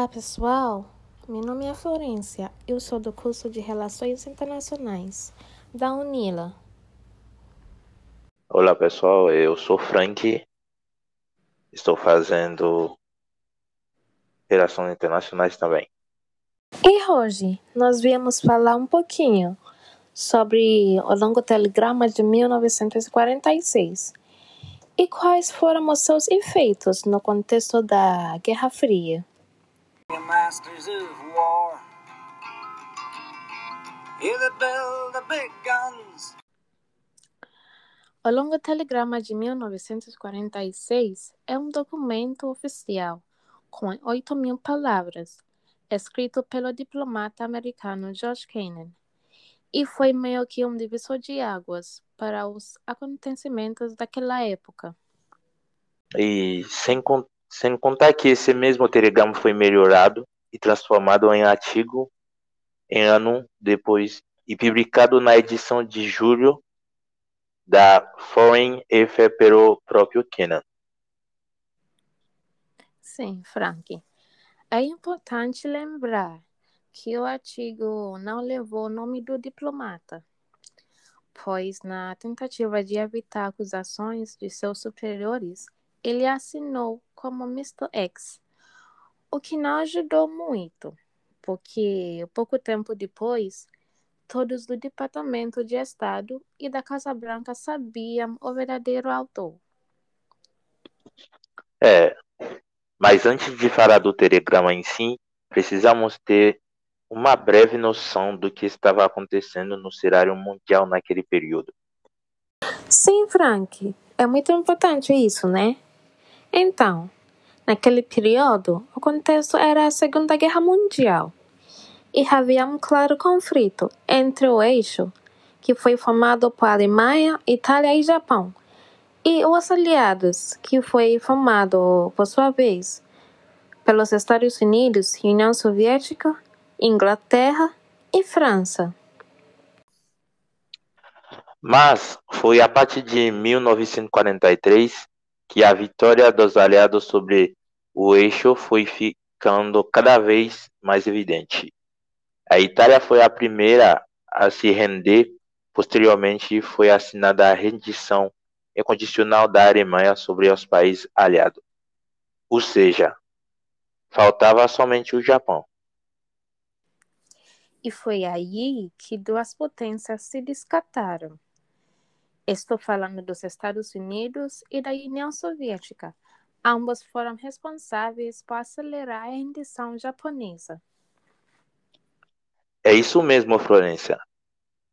Olá, pessoal. Meu nome é Florência. Eu sou do curso de Relações Internacionais da Unila. Olá, pessoal. Eu sou Frank. Estou fazendo Relações Internacionais também. E hoje nós viemos falar um pouquinho sobre o longo telegrama de 1946 e quais foram os seus efeitos no contexto da Guerra Fria. Masters of war. O longo telegrama de 1946 é um documento oficial com 8 mil palavras, escrito pelo diplomata americano George Kennan, e foi meio que um divisor de águas para os acontecimentos daquela época. E sem, sem contar que esse mesmo telegrama foi melhorado e transformado em artigo em ano depois e publicado na edição de julho da Foreign Affair pelo próprio Kennan. Sim, Frank. É importante lembrar que o artigo não levou o nome do diplomata, pois, na tentativa de evitar acusações de seus superiores, ele assinou como Mr. X, o que não ajudou muito, porque pouco tempo depois, todos do Departamento de Estado e da Casa Branca sabiam o verdadeiro autor. É, mas antes de falar do telegrama em si, precisamos ter uma breve noção do que estava acontecendo no cenário mundial naquele período. Sim, Frank, é muito importante isso, né? Então, naquele período, o contexto era a Segunda Guerra Mundial e havia um claro conflito entre o eixo, que foi formado por Alemanha, Itália e Japão, e os aliados, que foi formado, por sua vez, pelos Estados Unidos, União Soviética, Inglaterra e França. Mas foi a partir de 1943 que a vitória dos aliados sobre o eixo foi ficando cada vez mais evidente. A Itália foi a primeira a se render, posteriormente foi assinada a rendição incondicional da Alemanha sobre os países aliados. Ou seja, faltava somente o Japão. E foi aí que duas potências se descartaram. Estou falando dos Estados Unidos e da União Soviética. Ambos foram responsáveis por acelerar a rendição japonesa. É isso mesmo, Florência.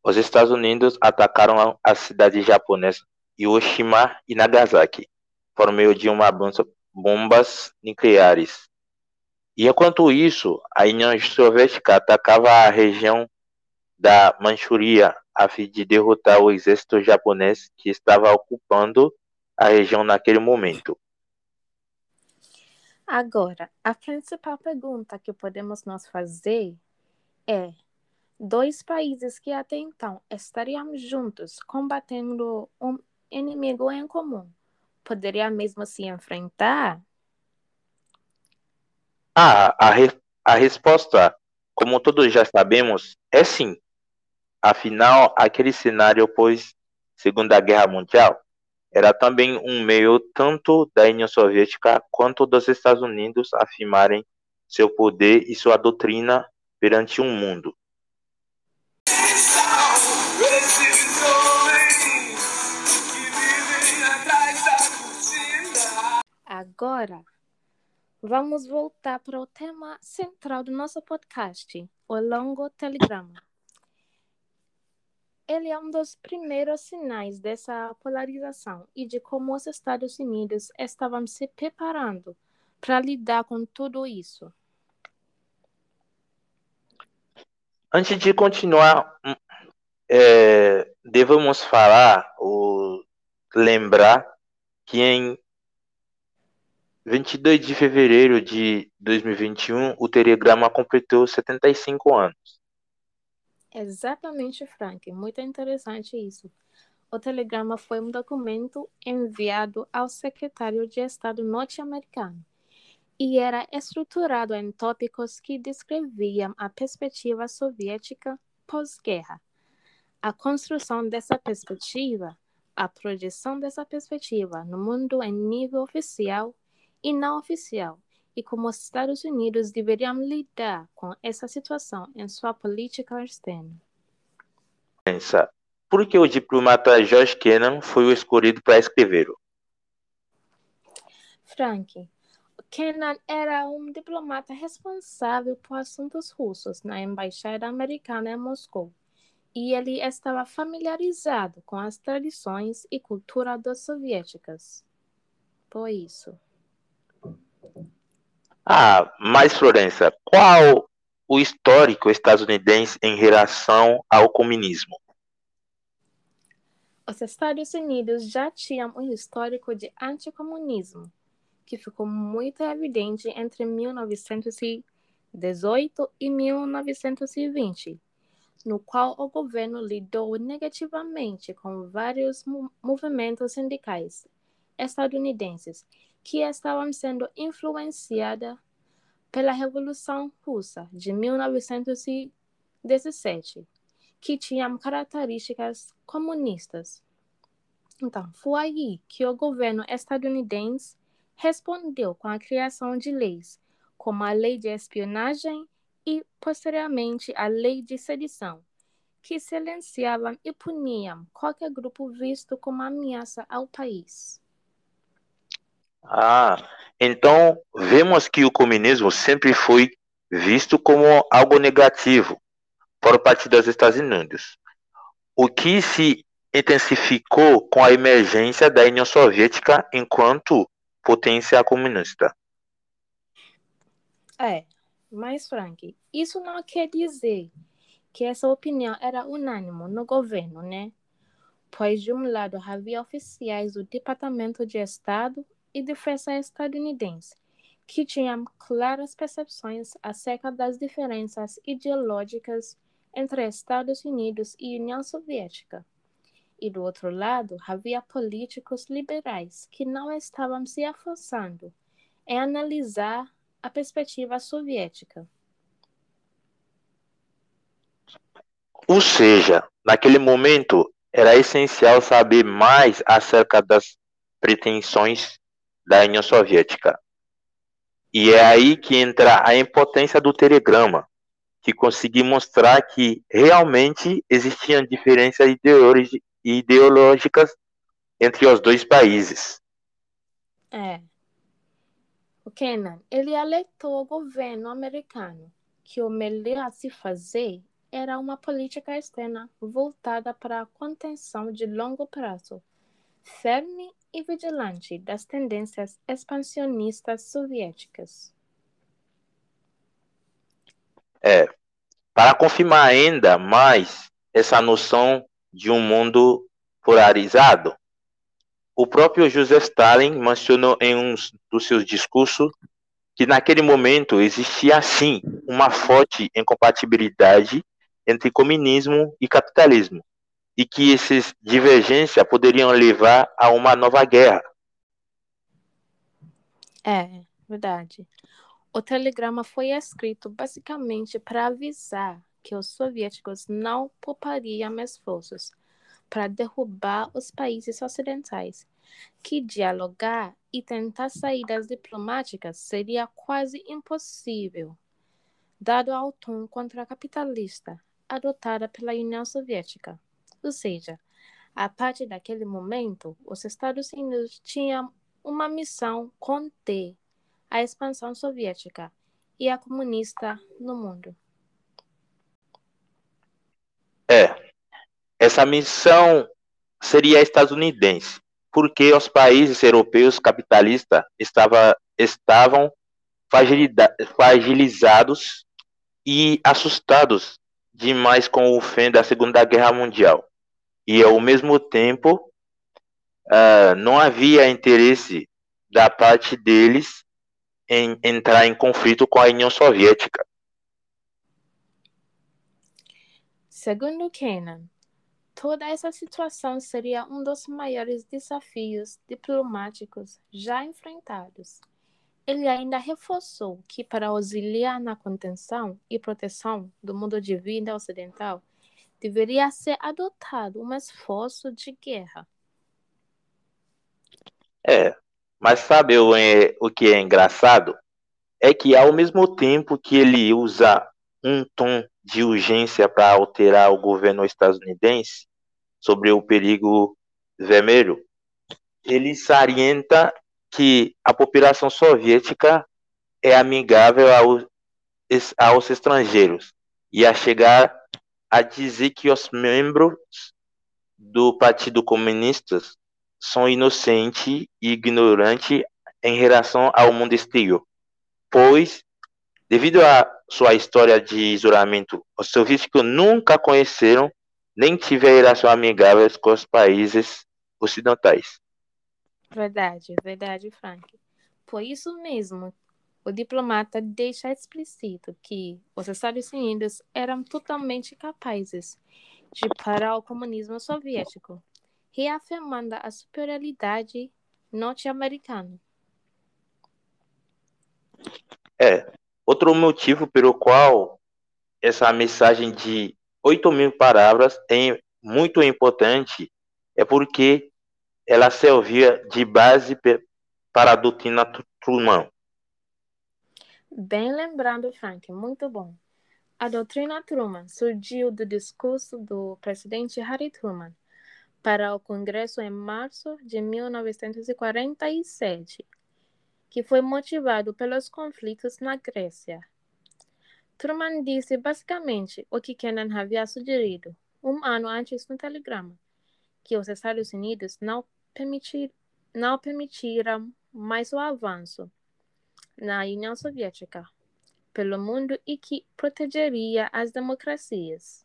Os Estados Unidos atacaram a cidade japonesa Hiroshima e Nagasaki por meio de uma bombas nucleares. E enquanto isso, a União Soviética atacava a região da Manchuria a fim de derrotar o exército japonês que estava ocupando a região naquele momento. Agora, a principal pergunta que podemos nos fazer é: dois países que até então estariam juntos combatendo um inimigo em comum, poderia mesmo se enfrentar? Ah, a, re a resposta, como todos já sabemos, é sim. Afinal, aquele cenário pós Segunda Guerra Mundial era também um meio tanto da União Soviética quanto dos Estados Unidos afirmarem seu poder e sua doutrina perante o um mundo. Agora, vamos voltar para o tema central do nosso podcast, o longo telegrama. Ele é um dos primeiros sinais dessa polarização e de como os Estados Unidos estavam se preparando para lidar com tudo isso. Antes de continuar, é, devemos falar ou lembrar que em 22 de fevereiro de 2021, o Telegrama completou 75 anos. Exatamente, Frank. Muito interessante isso. O telegrama foi um documento enviado ao secretário de Estado norte-americano e era estruturado em tópicos que descreviam a perspectiva soviética pós-guerra, a construção dessa perspectiva, a projeção dessa perspectiva no mundo em nível oficial e não oficial, e como os Estados Unidos deveriam lidar com essa situação em sua política externa. Por que o diplomata George Kennan foi o escolhido para escrever? Frank, Kennan era um diplomata responsável por assuntos russos na embaixada americana em Moscou, e ele estava familiarizado com as tradições e cultura dos soviéticas. Por isso. Ah, mas Florença, qual o histórico estadunidense em relação ao comunismo? Os Estados Unidos já tinham um histórico de anticomunismo, que ficou muito evidente entre 1918 e 1920, no qual o governo lidou negativamente com vários movimentos sindicais estadunidenses que estavam sendo influenciados pela Revolução Russa de 1917, que tinham características comunistas. Então, foi aí que o governo estadunidense respondeu com a criação de leis, como a Lei de Espionagem e, posteriormente, a Lei de Sedição, que silenciavam e puniam qualquer grupo visto como ameaça ao país. Ah, então vemos que o comunismo sempre foi visto como algo negativo por parte dos Estados Unidos, o que se intensificou com a emergência da União Soviética enquanto potência comunista. É, mas Frank, isso não quer dizer que essa opinião era unânime no governo, né? Pois de um lado havia oficiais do Departamento de Estado e Defesa estadunidense que tinham claras percepções acerca das diferenças ideológicas entre Estados Unidos e União Soviética. E do outro lado, havia políticos liberais que não estavam se afastando em analisar a perspectiva soviética. Ou seja, naquele momento era essencial saber mais acerca das pretensões da União Soviética. E é aí que entra a impotência do telegrama, que conseguiu mostrar que realmente existiam diferenças ideológicas entre os dois países. É. O Kennan, ele alertou ao governo americano que o melhor a se fazer era uma política externa voltada para a contenção de longo prazo, firme e vigilante das tendências expansionistas soviéticas. É, para confirmar ainda mais essa noção de um mundo polarizado, o próprio Joseph Stalin mencionou em um dos seus discursos que naquele momento existia sim uma forte incompatibilidade entre comunismo e capitalismo, e que essas divergências poderiam levar a uma nova guerra. É, verdade. O telegrama foi escrito basicamente para avisar que os soviéticos não poupariam esforços para derrubar os países ocidentais, que dialogar e tentar saídas diplomáticas seria quase impossível, dado ao tom contra-capitalista adotada pela União Soviética. Ou seja, a partir daquele momento, os Estados Unidos tinham uma missão conter a expansão soviética e a comunista no mundo. É, essa missão seria estadunidense, porque os países europeus capitalistas estava, estavam fragilizados e assustados demais com o fim da Segunda Guerra Mundial e ao mesmo tempo uh, não havia interesse da parte deles em entrar em conflito com a União Soviética. Segundo Kennan, toda essa situação seria um dos maiores desafios diplomáticos já enfrentados Ele ainda reforçou que, para auxiliar na contenção e proteção do mundo de vida ocidental, deveria ser adotado um esforço de guerra. É, mas sabe o, é, o que é engraçado? É que ao mesmo tempo que ele usa um tom de urgência para alterar o governo estadunidense sobre o perigo vermelho, ele salienta que a população soviética é amigável aos, aos estrangeiros e a chegar a dizer que os membros do Partido Comunista são inocentes e ignorantes em relação ao mundo exterior, pois, devido à sua história de isolamento, os soviéticos nunca conheceram nem tiveram relações amigáveis com os países ocidentais. Verdade, verdade, Frank. Por isso mesmo, o diplomata deixa explícito que os Estados Unidos eram totalmente capazes de parar o comunismo soviético, reafirmando a superioridade norte-americana. É, outro motivo pelo qual essa mensagem de 8 mil palavras é muito importante é porque ela servia de base para a doutrina Truman. Bem lembrado, Frank, muito bom. A doutrina Truman surgiu do discurso do presidente Harry Truman para o Congresso em março de 1947, que foi motivado pelos conflitos na Grécia. Truman disse basicamente o que Kennan havia sugerido um ano antes no telegrama, que os Estados Unidos não permitir, não permitiram mais o avanço na União Soviética pelo mundo e que protegeria as democracias.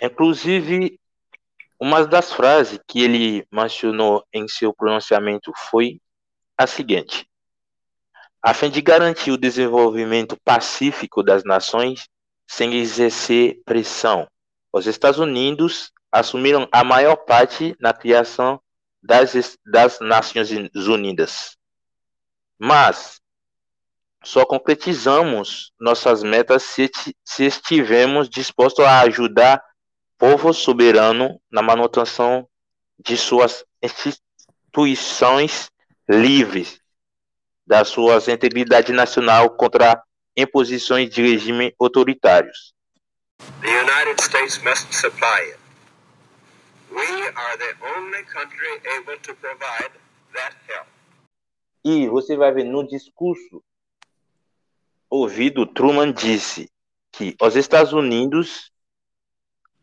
Inclusive, uma das frases que ele mencionou em seu pronunciamento foi a seguinte: a fim de garantir o desenvolvimento pacífico das nações sem exercer pressão os Estados Unidos assumiram a maior parte na criação das, das Nações Unidas. Mas só concretizamos nossas metas se, se estivermos dispostos a ajudar povo soberano na manutenção de suas instituições livres, da sua integridade nacional contra imposições de regime autoritários. The United States must supply it. E você vai ver no discurso ouvido, Truman disse que os Estados Unidos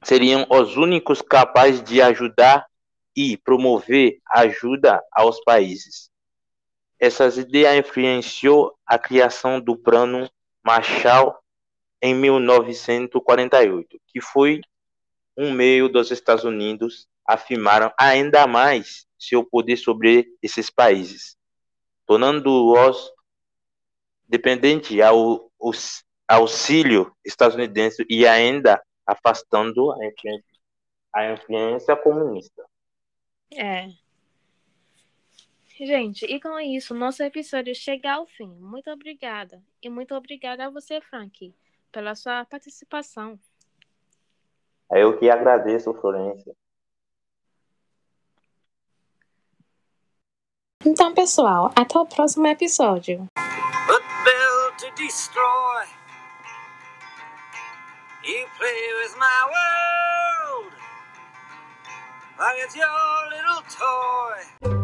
seriam os únicos capazes de ajudar e promover ajuda aos países. Essas ideias influenciou a criação do Plano Marshall em 1948, que foi um meio dos Estados Unidos afirmaram ainda mais seu poder sobre esses países, tornando-os dependentes ao, auxílio estadunidense e ainda afastando a influência, a influência comunista. É. Gente, e com isso, nosso episódio chega ao fim. Muito obrigada. E muito obrigada a você, Frank, pela sua participação. É eu que agradeço, Florência. Então, pessoal, até o próximo episódio. to destroy. You play with my world like it's your little toy.